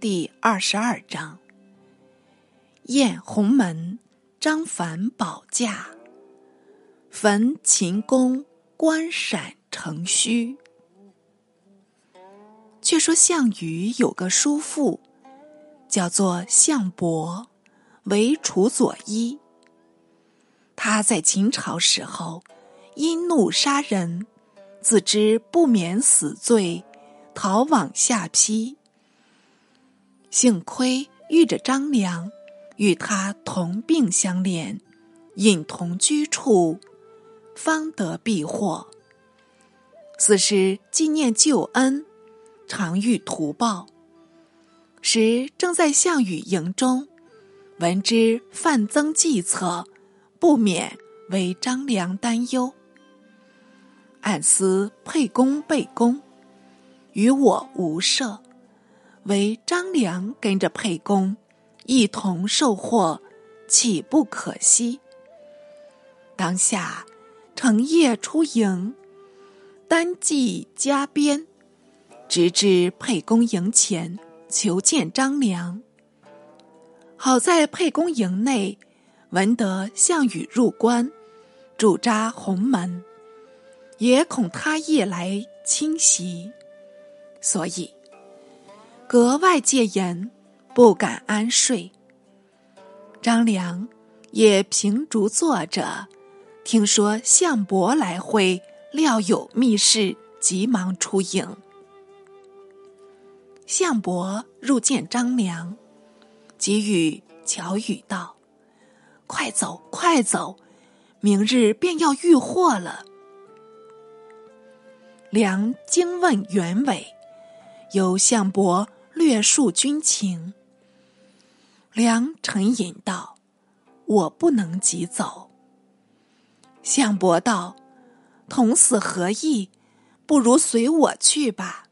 第二十二章。宴鸿门，张凡保驾，焚秦宫，关陕城虚。却说项羽有个叔父，叫做项伯，为楚左医。他在秦朝时候，因怒杀人，自知不免死罪，逃往下邳。幸亏遇着张良，与他同病相怜，隐同居处，方得避祸。此时纪念旧恩，常欲图报。时正在项羽营中，闻之范增计策，不免为张良担忧。暗思沛公备公，与我无涉。唯张良跟着沛公，一同受祸，岂不可惜？当下乘夜出营，单骑加鞭，直至沛公营前，求见张良。好在沛公营内，闻得项羽入关，驻扎鸿门，也恐他夜来侵袭，所以。格外戒严，不敢安睡。张良也凭竹坐着，听说项伯来会，料有密事，急忙出营。项伯入见张良，给予巧语道：“快走，快走，明日便要遇祸了。”良惊问原委，由项伯。略述军情。良沉吟道：“我不能急走。”项伯道：“同死何益？不如随我去吧。”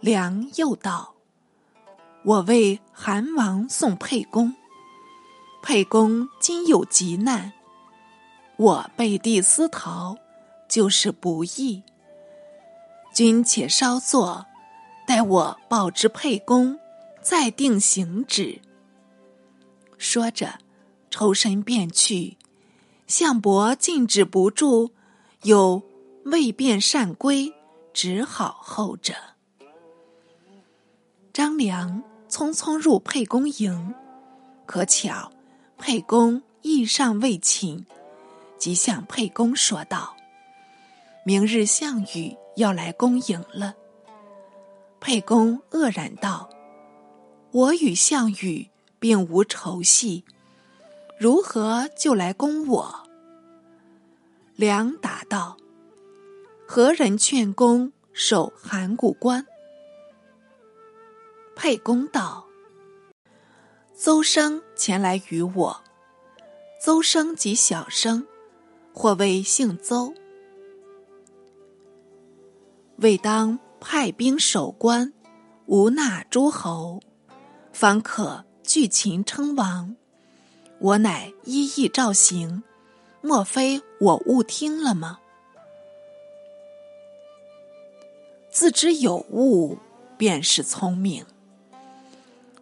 良又道：“我为韩王送沛公，沛公今有急难，我背地私逃，就是不义。君且稍坐。”待我报之沛公，再定行止。说着，抽身便去。项伯禁止不住，又未便善归，只好候着。张良匆匆入沛公营，可巧沛公亦尚未寝，即向沛公说道：“明日项羽要来攻营了。”沛公愕然道：“我与项羽并无仇隙，如何就来攻我？”良答道：“何人劝公守函谷关？”沛公道：“邹生前来与我。邹生即小生，或谓姓邹。未当。”派兵守关，无纳诸侯，方可据秦称王。我乃一意照行，莫非我误听了吗？自知有误，便是聪明。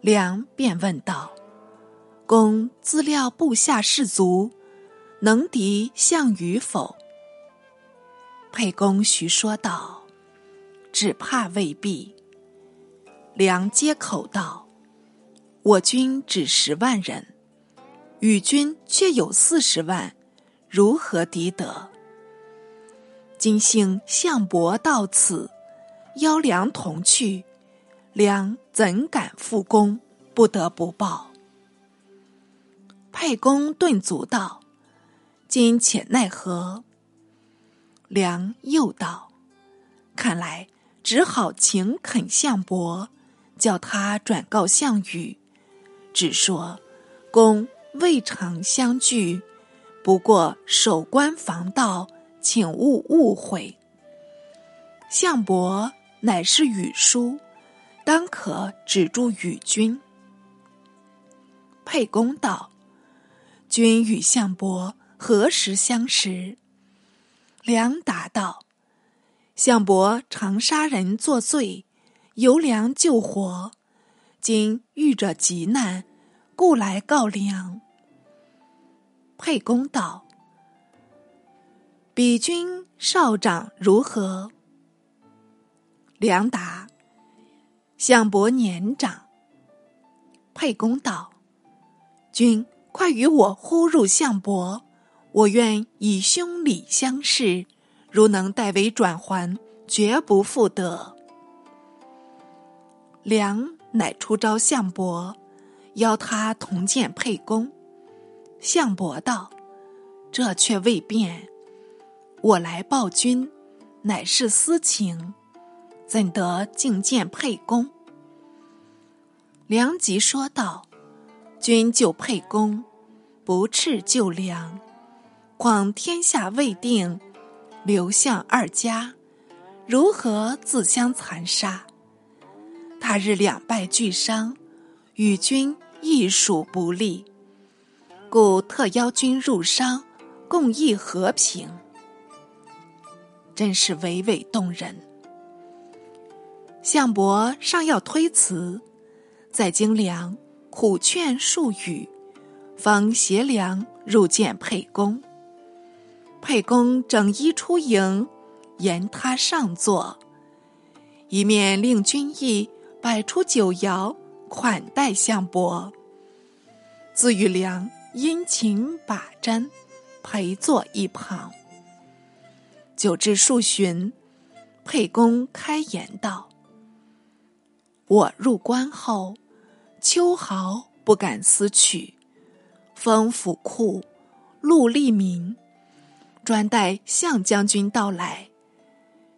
良便问道：“公自料部下士卒能敌项羽否？”沛公徐说道。只怕未必。良接口道：“我军只十万人，与军却有四十万，如何敌得？今幸项伯到此，邀良同去，良怎敢复攻？不得不报。”沛公顿足道：“今且奈何？”良又道：“看来。”只好请恳项伯，叫他转告项羽，只说公未尝相拒，不过守关防盗，请勿误会。项伯乃是羽书，当可止住羽军。沛公道：“君与项伯何时相识？”良答道。项伯常杀人作罪，由梁救活，今遇着急难，故来告梁。”沛公道：“比君少长如何？”梁答：“项伯年长。”沛公道：“君快与我呼入项伯，我愿以兄礼相视。如能代为转还，绝不负得。”梁乃出招项伯，邀他同见沛公。项伯道：“这却未便。我来报君，乃是私情，怎得觐见沛公？”梁即说道：“君救沛公，不啻救梁。况天下未定，刘项二家如何自相残杀？他日两败俱伤，与君亦属不利。”故特邀君入商，共议和平，真是娓娓动人。项伯尚要推辞，在京梁苦劝数语，方携梁入见沛公。沛公整衣出迎，言他上座，一面令君意摆出酒肴款待项伯，自与良。殷勤把盏，陪坐一旁。酒至数巡，沛公开言道：“我入关后，秋毫不敢私取，封府库，禄利民，专待项将军到来。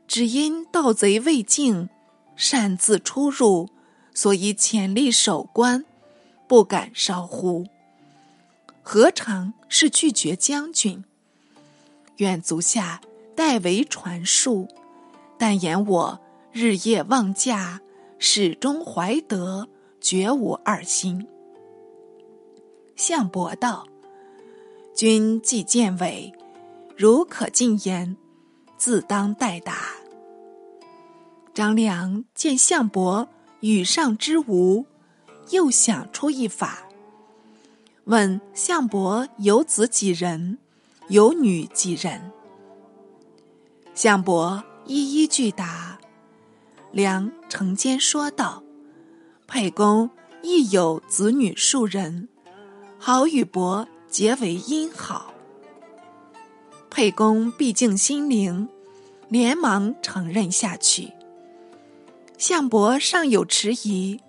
只因盗贼未尽，擅自出入，所以潜力守关，不敢稍忽。”何尝是拒绝将军？愿足下代为传述。但言我日夜望驾，始终怀德，绝无二心。项伯道：“君既见委，如可进言，自当代答。”张良见项伯羽上之无，又想出一法。问项伯有子几人？有女几人？项伯一一具答。梁承间说道：“沛公亦有子女数人，好与伯结为姻好。”沛公毕竟心灵，连忙承认下去。项伯尚有迟疑，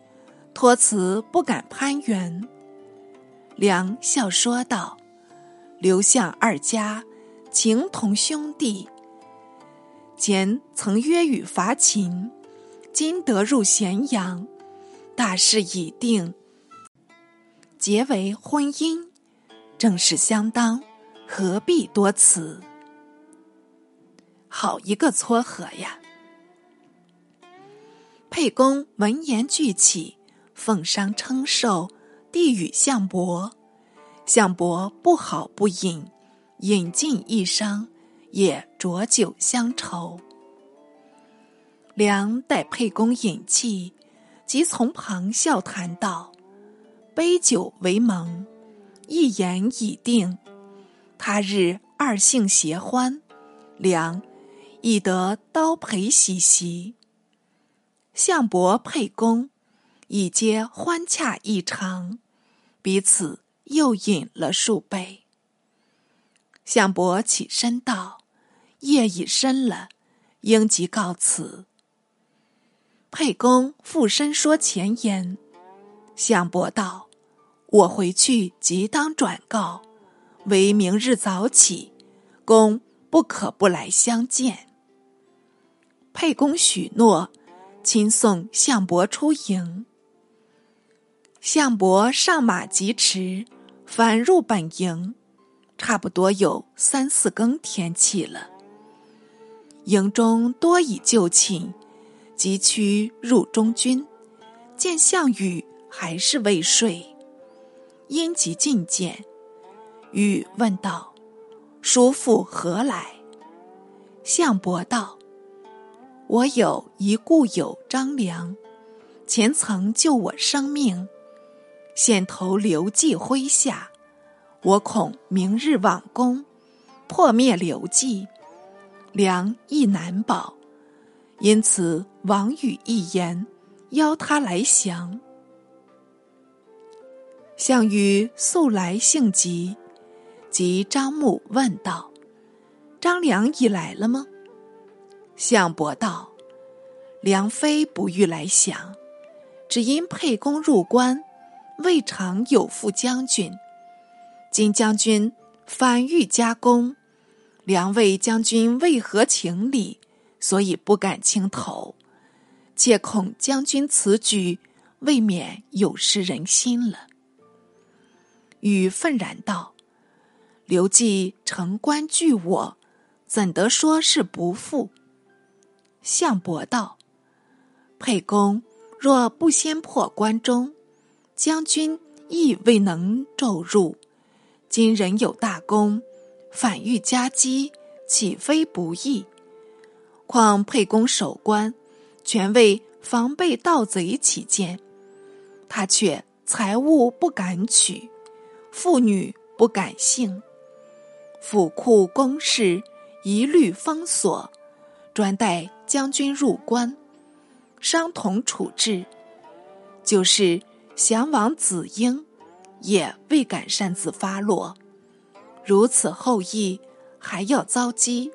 托辞不敢攀援。梁笑说道：“刘项二家情同兄弟，前曾约与伐秦，今得入咸阳，大事已定，结为婚姻，正是相当，何必多辞？好一个撮合呀！”沛公闻言聚起，奉觞称寿。递与项伯，项伯不好不饮，饮尽一觞，也浊酒相酬。梁待沛公饮气，即从旁笑谈道：“杯酒为盟，一言已定。他日二姓协欢，良亦得刀陪喜席。项伯、沛公已皆欢洽异常。”彼此又饮了数杯。项伯起身道：“夜已深了，应即告辞。”沛公附身说前言。项伯道：“我回去即当转告，为明日早起，公不可不来相见。”沛公许诺，亲送项伯出营。项伯上马疾驰，返入本营，差不多有三四更天气了。营中多已就寝，急趋入中军，见项羽还是未睡，因即进见。羽问道：“叔父何来？”项伯道：“我有一故友张良，前曾救我生命，现投刘季麾下，我恐明日挽功，破灭刘季，良亦难保。因此，王与一言，邀他来降。项羽素来性急，即张牧问道：“张良已来了吗？”项伯道：“良非不欲来降，只因沛公入关，未尝有负将军。今将军反欲加功，良谓将军为何情理？”所以不敢轻投，切恐将军此举未免有失人心了。禹愤然道：“刘季城关拒我，怎得说是不负？”项伯道：“沛公若不先破关中，将军亦未能骤入。今人有大功，反欲夹击，岂非不义？”况沛公守关，全为防备盗贼起见，他却财物不敢取，妇女不敢幸，府库公事一律封锁，专待将军入关，商同处置。就是降王子婴，也未敢擅自发落。如此厚意，还要遭击。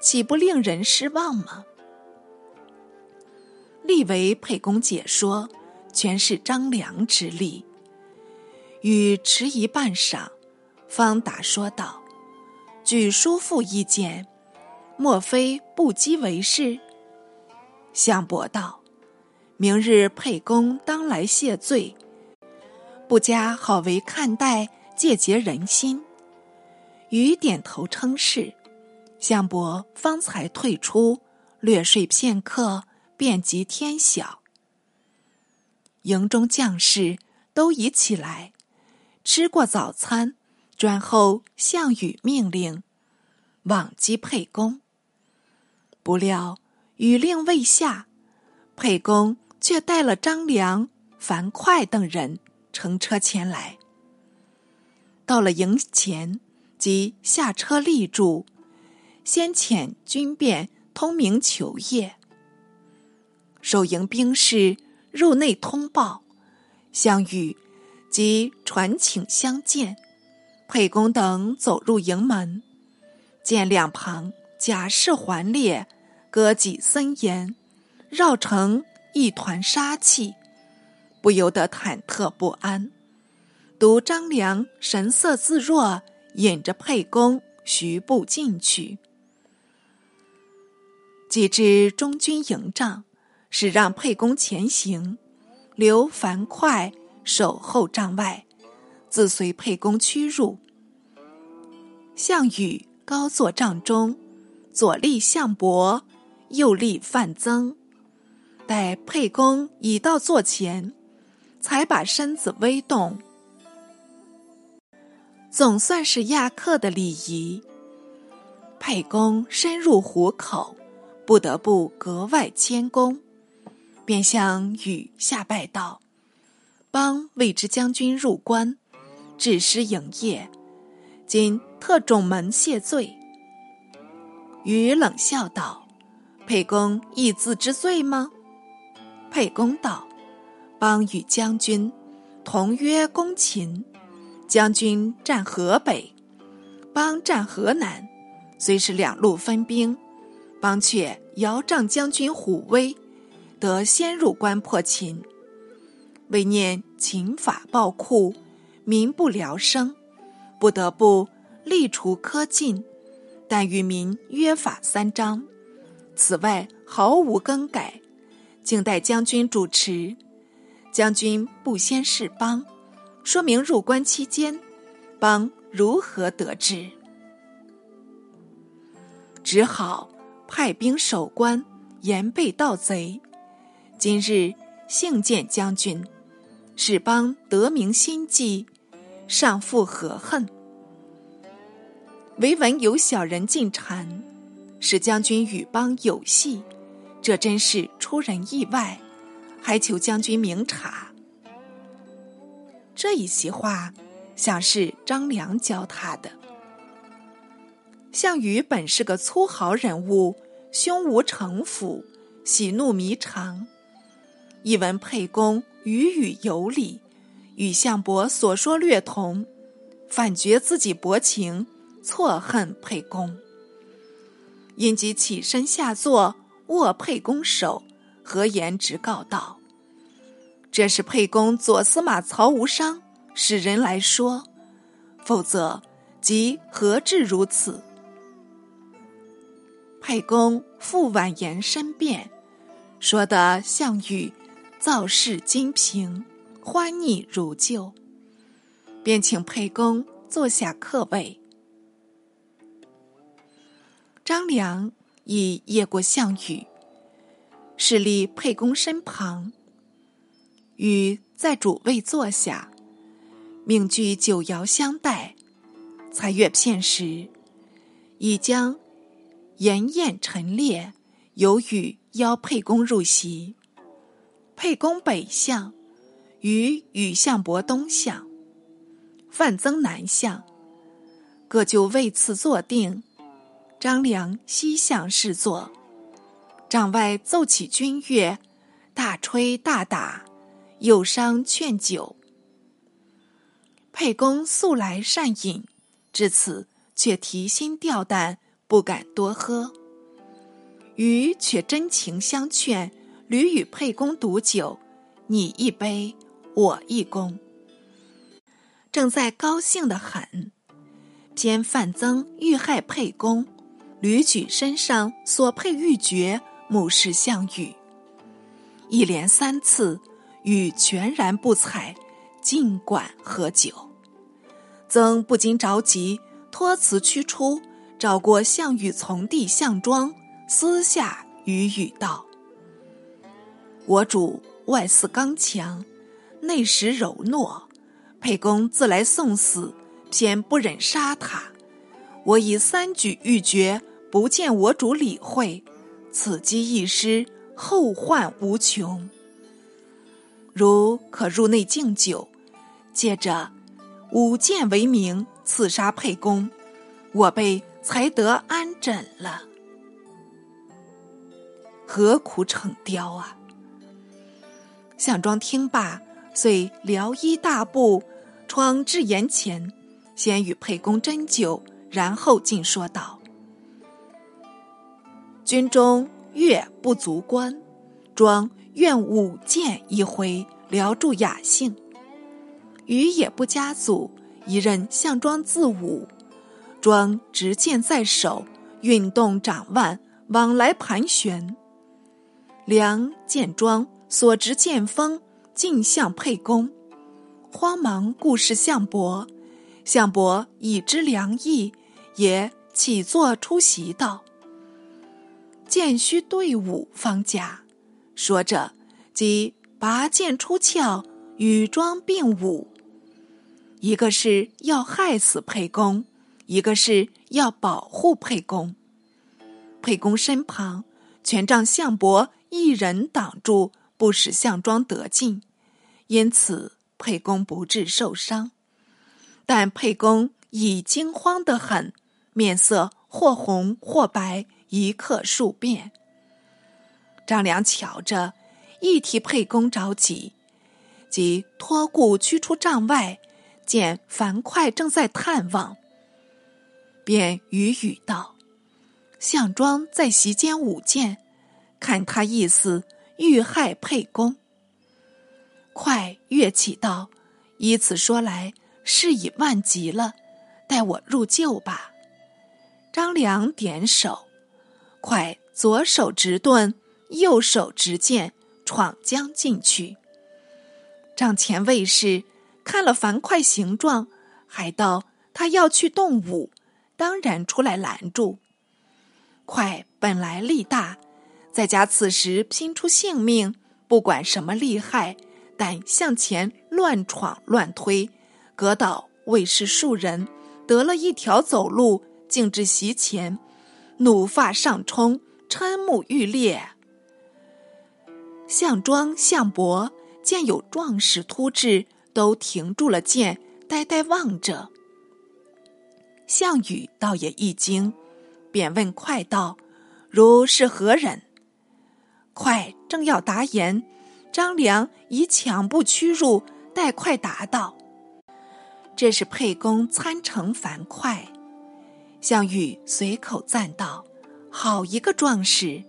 岂不令人失望吗？立为沛公解说，全是张良之力。禹迟疑半晌，方答说道：“据叔父意见，莫非不羁为是？”项伯道：“明日沛公当来谢罪，不加好为看待，借结人心。”禹点头称是。项伯方才退出，略睡片刻，便即天晓。营中将士都已起来，吃过早餐，转后项羽命令往击沛公。不料雨令未下，沛公却带了张良、樊哙等人乘车前来。到了营前，即下车立住。先遣军便通明求业，守营兵士入内通报，项羽即传请相见。沛公等走入营门，见两旁甲士环列，戈戟森严，绕成一团杀气，不由得忐忑不安。独张良神色自若，引着沛公徐步进去。既至中军营帐，是让沛公前行，留樊哙守候帐外，自随沛公驱入。项羽高坐帐中，左立项伯，右立范增。待沛公已到座前，才把身子微动，总算是亚客的礼仪。沛公深入虎口。不得不格外谦恭，便向禹下拜道：“帮未知将军入关，致师营业，今特种门谢罪。”禹冷笑道：“沛公亦自知罪吗？”沛公道：“邦与将军同约攻秦，将军战河北，邦战河南，虽是两路分兵。”邦却遥仗将军虎威，得先入关破秦。为念秦法暴酷，民不聊生，不得不立除苛禁，但与民约法三章。此外毫无更改，静待将军主持。将军不先示邦，说明入关期间，邦如何得志？只好。派兵守关，严备盗贼。今日幸见将军，使邦得名心计，尚负何恨？唯闻有小人进谗，使将军与邦有隙，这真是出人意外，还求将军明察。这一席话，像是张良教他的。项羽本是个粗豪人物，胸无城府，喜怒弥长。一闻沛公语语有理，与项伯所说略同，反觉自己薄情，错恨沛公。因即起身下坐，握沛公手，何言直告道：“这是沛公左司马曹无伤使人来说，否则即何至如此？”沛公复婉言申辩，说得项羽造事精平，欢逆如旧，便请沛公坐下客位。张良已夜过项羽，侍立沛公身旁，与在主位坐下，命具酒肴相待。才月片时，已将筵宴陈列，有与邀沛公入席。沛公北向，与与项伯东向，范增南向，各就位次坐定。张良西向侍坐，帐外奏起军乐，大吹大打，有商劝酒。沛公素来善饮，至此却提心吊胆，不敢多喝。余却真情相劝，屡与沛公赌酒，你一杯，我一公。正在高兴的很，偏范增欲害沛公。屡举身上所佩玉珏，目视项羽。一连三次，羽全然不睬，尽管喝酒。曾不禁着急，托辞驱出，找过项羽从弟项庄，私下与语道：“我主外似刚强，内实柔懦。沛公自来送死，偏不忍杀他。我以三举玉珏。”不见我主理会，此机一失，后患无穷。如可入内敬酒，借着舞剑为名刺杀沛公，我辈才得安枕了。何苦逞刁啊！项庄听罢，遂撩衣大步，闯至檐前，先与沛公斟酒，然后进说道。军中乐不足观，庄愿舞剑一回，聊助雅兴。余也不加阻，一任项庄自舞。庄执剑在手，运动掌腕，往来盘旋。梁见庄所执剑锋，进向沛公，慌忙顾视项伯。项伯已知良意，也起坐出席道。剑须对舞方甲，说着，即拔剑出鞘，与庄并舞。一个是要害死沛公，一个是要保护沛公。沛公身旁，全仗项伯一人挡住，不使项庄得进，因此沛公不致受伤。但沛公已惊慌得很，面色或红或白。一刻数变。张良瞧着，一提沛公着急，即托顾驱出帐外，见樊哙正在探望，便语语道：“项庄在席间舞剑，看他意思，欲害沛公。”快跃起道：“依此说来，事已万急了，待我入救吧。”张良点手。快左手执盾，右手执剑，闯将进去。帐前卫士看了樊哙形状，还道他要去动武，当然出来拦住。快本来力大，再加此时拼出性命，不管什么利害，但向前乱闯乱推，隔倒卫士数人，得了一条走路，径至席前。怒发上冲，嗔目欲裂，项庄、项伯见有壮士突至，都停住了剑，呆呆望着。项羽倒也一惊，便问快道：“如是何人？”快正要答言，张良以抢步驱入，待快答道：“这是沛公参乘樊哙。”项羽随口赞道：“好一个壮士！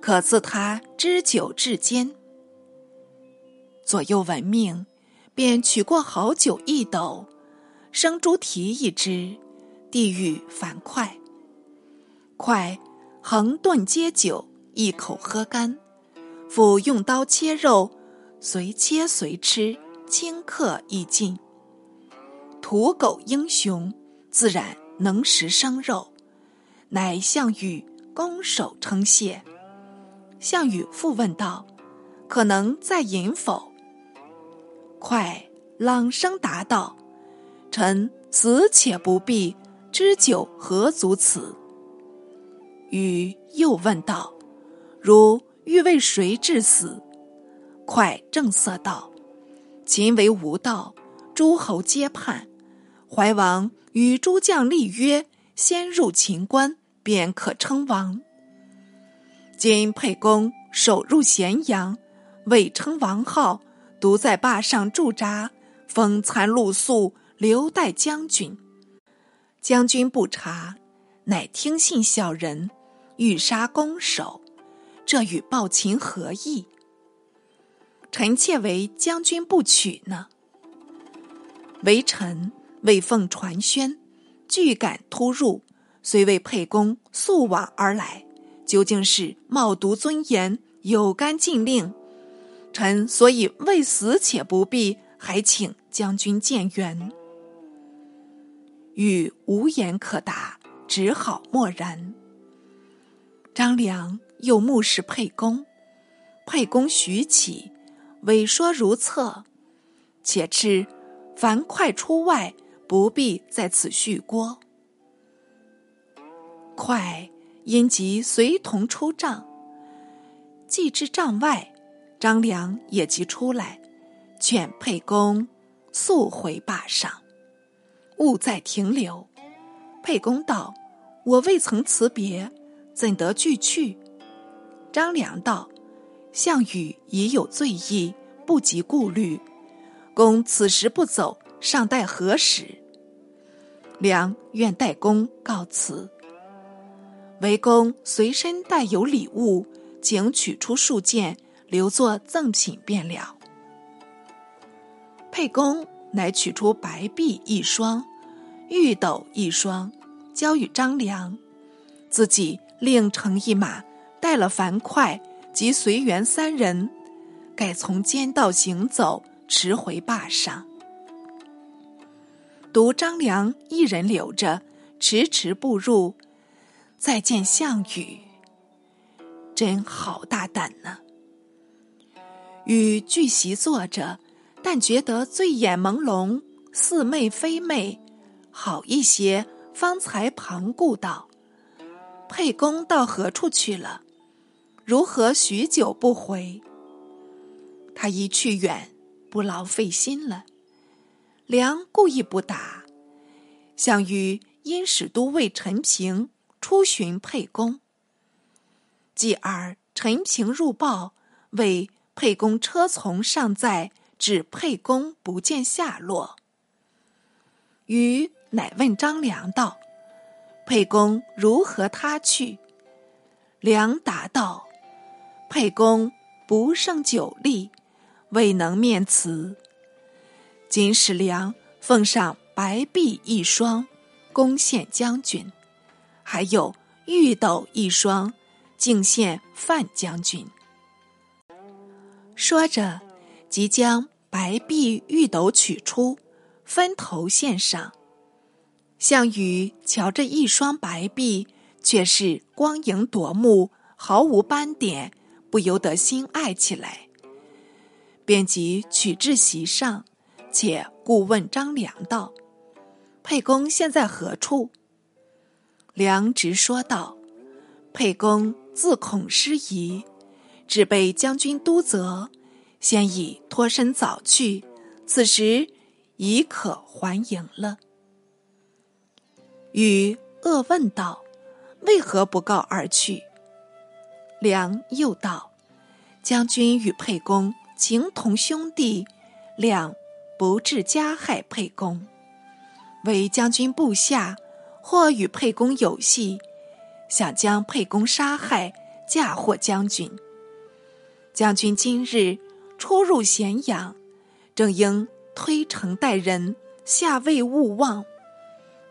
可赐他知酒至坚。”左右闻命，便取过好酒一斗，生猪蹄一只，递与樊哙。哙横顿接酒，一口喝干，父用刀切肉，随切随吃，顷刻亦尽。土狗英雄，自然。能食生肉，乃项羽拱手称谢。项羽复问道：“可能再饮否？”快朗声答道：“臣死且不避，知酒何足此？”羽又问道：“如欲为谁致死？”快正色道：“秦为无道，诸侯皆叛。”怀王与诸将立约，先入秦关，便可称王。今沛公守入咸阳，未称王号，独在坝上驻扎，风餐露宿，留待将军。将军不察，乃听信小人，欲杀公守，这与暴秦何异？臣妾为将军不取呢？为臣。未奉传宣，拒赶突入，虽为沛公速往而来，究竟是冒渎尊严，有干禁令。臣所以未死且不避，还请将军见援。禹无言可答，只好默然。张良又目视沛公，沛公徐起，委说如厕，且知樊哙出外。不必在此续郭。快因即随同出帐，既至帐外，张良也即出来，劝沛公速回坝上，勿再停留。沛公道：“我未曾辞别，怎得拒去？”张良道：“项羽已有罪意，不及顾虑。公此时不走，尚待何时？”良愿代公告辞。韦公随身带有礼物，请取出数件，留作赠品便了。沛公乃取出白璧一双，玉斗一双，交与张良，自己另乘一马，带了樊哙及随员三人，改从间道行走，驰回坝上。独张良一人留着，迟迟不入。再见项羽，真好大胆呢！与聚席坐着，但觉得醉眼朦胧，似寐非寐。好一些，方才旁顾道：“沛公到何处去了？如何许久不回？”他一去远，不劳费心了。良故意不答，项羽因使都尉陈平出寻沛公。继而陈平入报，谓沛公车从尚在，指沛公不见下落。禹乃问张良道：“沛公如何他去？”良答道：“沛公不胜酒力，未能面辞。”金使良奉上白璧一双，恭献将军；还有玉斗一双，敬献范将军。说着，即将白璧玉斗取出，分头献上。项羽瞧着一双白璧，却是光影夺目，毫无斑点，不由得心爱起来，便即取至席上。且故问张良道：“沛公现在何处？”良直说道：“沛公自恐失仪，只被将军督责，先已脱身早去。此时已可还营了。禹恶问道：“为何不告而去？”良又道：“将军与沛公情同兄弟，两不至加害沛公。为将军部下，或与沛公有隙，想将沛公杀害，嫁祸将军。”将军今日出入咸阳，正应推诚待人，下位勿忘。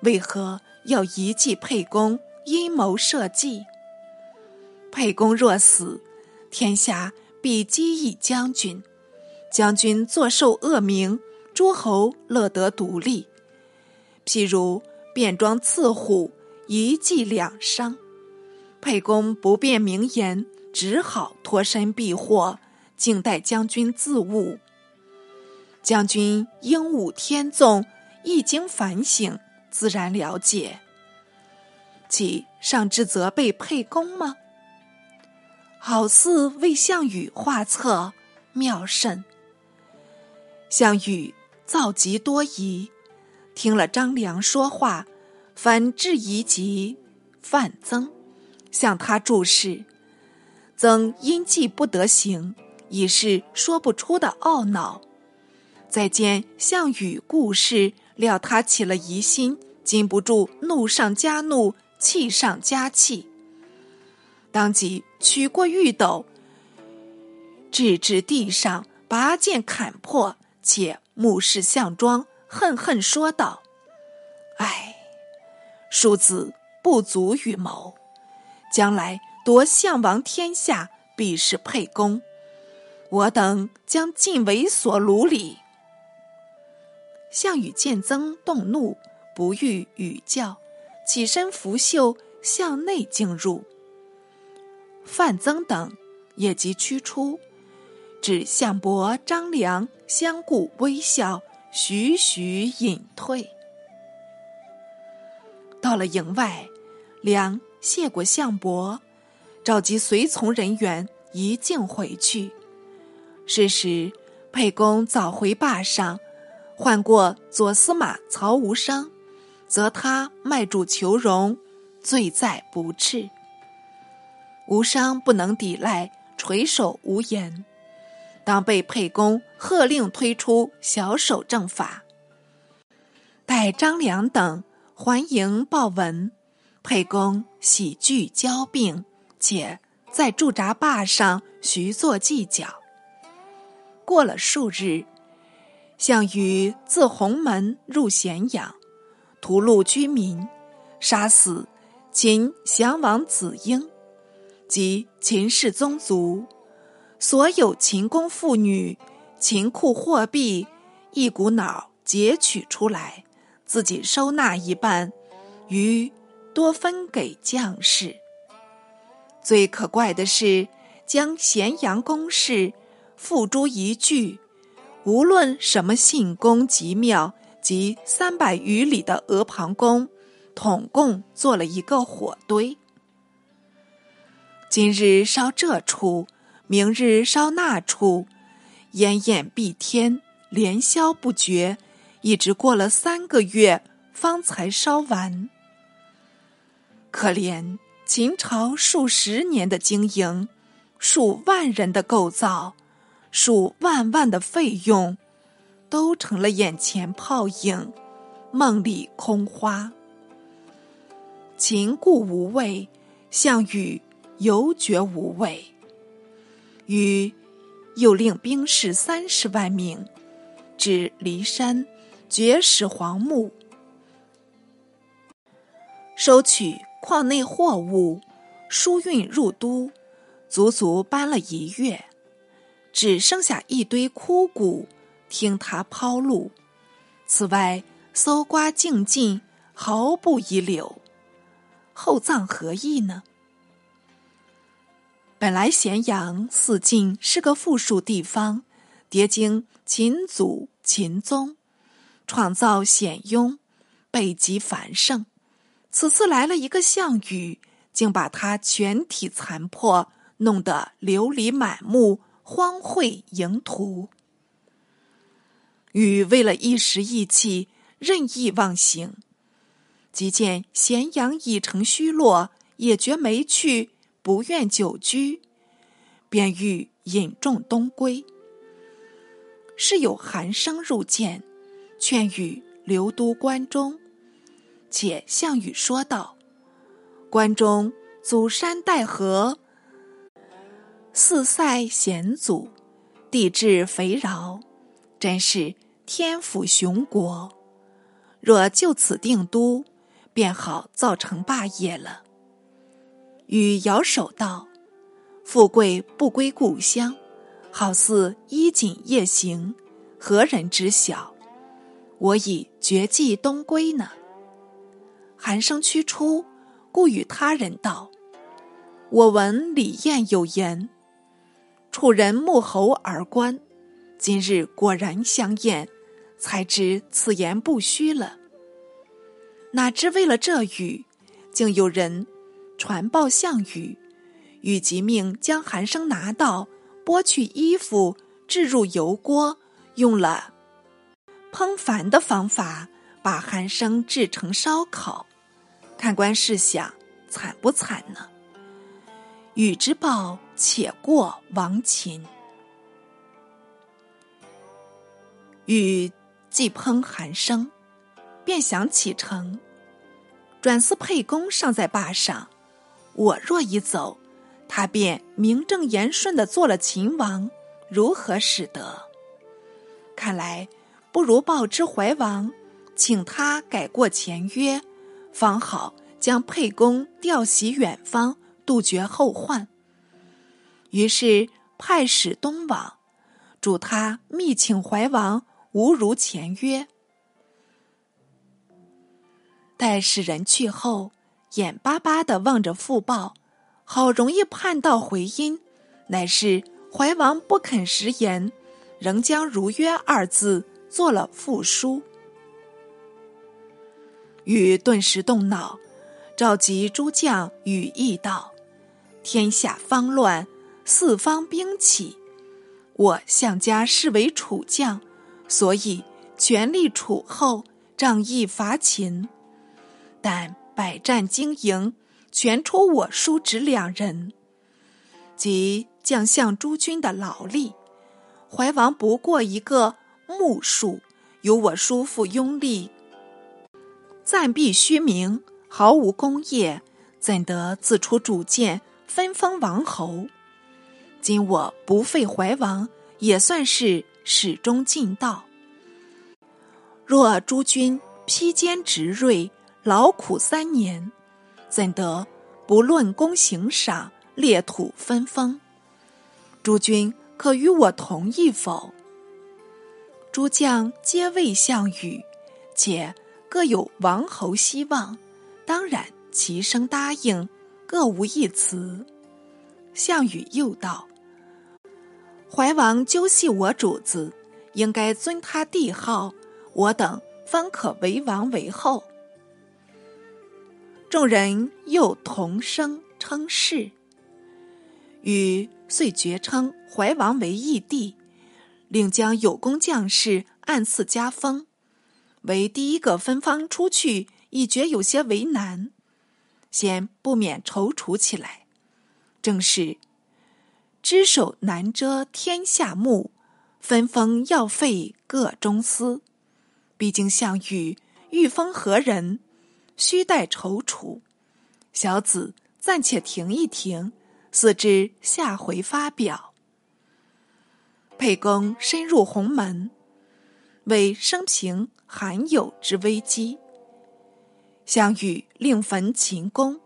为何要遗弃沛公，阴谋设计？沛公若死，天下必讥议将军，将军坐受恶名，诸侯乐得独立。譬如变装刺虎，一计两伤。沛公不便明言。只好脱身避祸，静待将军自悟。将军英武天纵，一经反省，自然了解。岂上至责备沛公吗？好似为项羽画策，妙甚。项羽造极多疑，听了张良说话，反质疑及范增，向他注释。曾因计不得行，已是说不出的懊恼。再见项羽故事，料他起了疑心，禁不住怒上加怒，气上加气。当即取过玉斗，掷至地上，拔剑砍破，且目视项庄，恨恨说道：“唉，庶子不足与谋，将来。”夺项王天下，必是沛公。我等将尽为所虏矣。项羽见曾动怒，不欲与教，起身拂袖向内进入。范增等也即驱出，指项伯、张良相顾微笑，徐徐隐退。到了营外，良谢过项伯。召集随从人员，一径回去。是时，沛公早回坝上，唤过左司马曹无伤，责他卖主求荣，罪在不赤。无伤不能抵赖，垂首无言。当被沛公喝令推出小守正法。待张良等还营报文，沛公喜惧交病。且在驻扎坝上徐作计较。过了数日，项羽自鸿门入咸阳，屠戮居民，杀死秦降王子婴及秦氏宗族，所有秦宫妇女、秦库货币，一股脑劫取出来，自己收纳一半，余多分给将士。最可怪的是，将咸阳宫室付诸一炬，无论什么信宫极庙及三百余里的阿房宫，统共做了一个火堆。今日烧这处，明日烧那处，烟焰蔽天，连宵不绝，一直过了三个月，方才烧完。可怜。秦朝数十年的经营，数万人的构造，数万万的费用，都成了眼前泡影，梦里空花。秦故无畏，项羽犹觉无畏。于又令兵士三十万名，至骊山，绝食黄木，收取。矿内货物输运入都，足足搬了一月，只剩下一堆枯骨，听他抛路。此外，搜刮净尽，毫不遗留。厚葬何意呢？本来咸阳四境是个富庶地方，叠经秦祖、秦宗，创造显雍，北极繁盛。此次来了一个项羽，竟把他全体残破，弄得流离满目、荒秽盈途。禹为了一时意气，任意妄行，即见咸阳已成虚落，也觉没趣，不愿久居，便欲引众东归。是有寒声入见，劝禹留都关中。且项羽说道：“关中祖山带河，四塞险阻，地质肥饶，真是天府雄国。若就此定都，便好造成霸业了。”禹摇手道：“富贵不归故乡，好似衣锦夜行，何人知晓？我已绝迹东归呢。”寒声驱出，故与他人道：“我闻李艳有言，楚人慕侯而观，今日果然相验，才知此言不虚了。哪知为了这语，竟有人传报项羽，羽即命将韩生拿到，剥去衣服，置入油锅，用了烹饭的方法，把寒生制成烧烤。”看官试想，惨不惨呢？禹之报，且过王秦。禹既烹寒生，便想启程。转思沛公尚在坝上，我若一走，他便名正言顺的做了秦王，如何使得？看来不如报之怀王，请他改过前约。方好将沛公调徙远方，杜绝后患。于是派使东往，嘱他密请怀王无如前约。待使人去后，眼巴巴的望着复报，好容易盼到回音，乃是怀王不肯食言，仍将如约二字做了复书。禹顿时动脑，召集诸将羽议道：“天下方乱，四方兵起，我项家视为楚将，所以全力楚后，仗义伐秦。但百战经营，全出我叔侄两人，即将相诸军的劳力。怀王不过一个木数，有我叔父拥立。”暂避虚名，毫无功业，怎得自出主见，分封王侯？今我不废怀王，也算是始终尽道。若诸君披坚执锐，劳苦三年，怎得不论功行赏，列土分封？诸君可与我同意否？诸将皆谓项羽，且。各有王侯希望，当然齐声答应，各无一辞。项羽又道：“怀王究系我主子，应该尊他帝号，我等方可为王为后。”众人又同声称是。禹遂爵称怀王为义帝，令将有功将士按次加封。为第一个分封出去，已觉有些为难，先不免踌躇起来。正是只手难遮天下目，分封要费各中司。毕竟项羽欲封何人，须待踌躇。小子暂且停一停，四之下回发表。沛公深入鸿门。为生平罕有之危机。项羽令焚秦宫，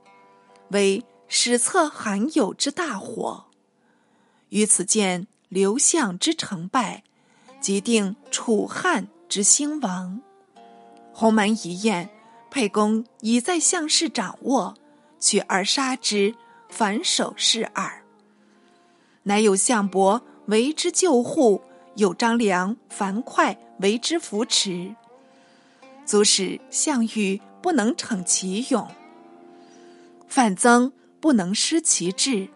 为史册罕有之大火。于此见刘项之成败，即定楚汉之兴亡。鸿门一宴，沛公已在项氏掌握，取而杀之，反手是耳。乃有项伯为之救护。有张良、樊哙为之扶持，足使项羽不能逞其勇；范增不能失其志，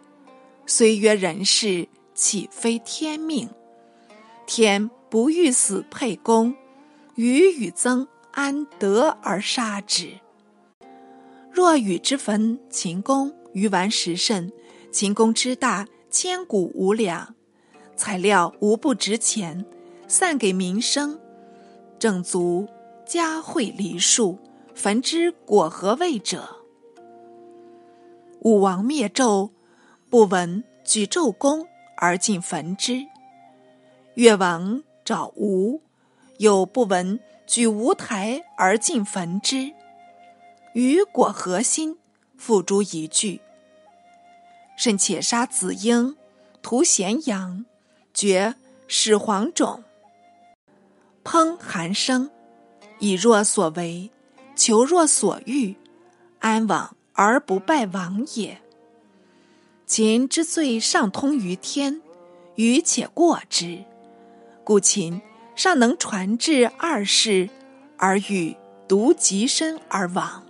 虽曰人事，岂非天命？天不欲死沛公，予与增安得而杀之？若与之焚秦宫，鱼丸十甚。秦宫之大，千古无两。材料无不值钱，散给民生，正足家惠梨树，焚之果何味者？武王灭纣，不闻举纣宫而尽焚之；越王找吴，又不闻举吴台而尽焚之。与果何心？付诸一炬。甚且杀子婴，屠咸阳，绝始皇种，烹韩生，以若所为，求若所欲，安往而不败亡也。秦之罪尚通于天，余且过之，故秦尚能传至二世，而与独极身而亡。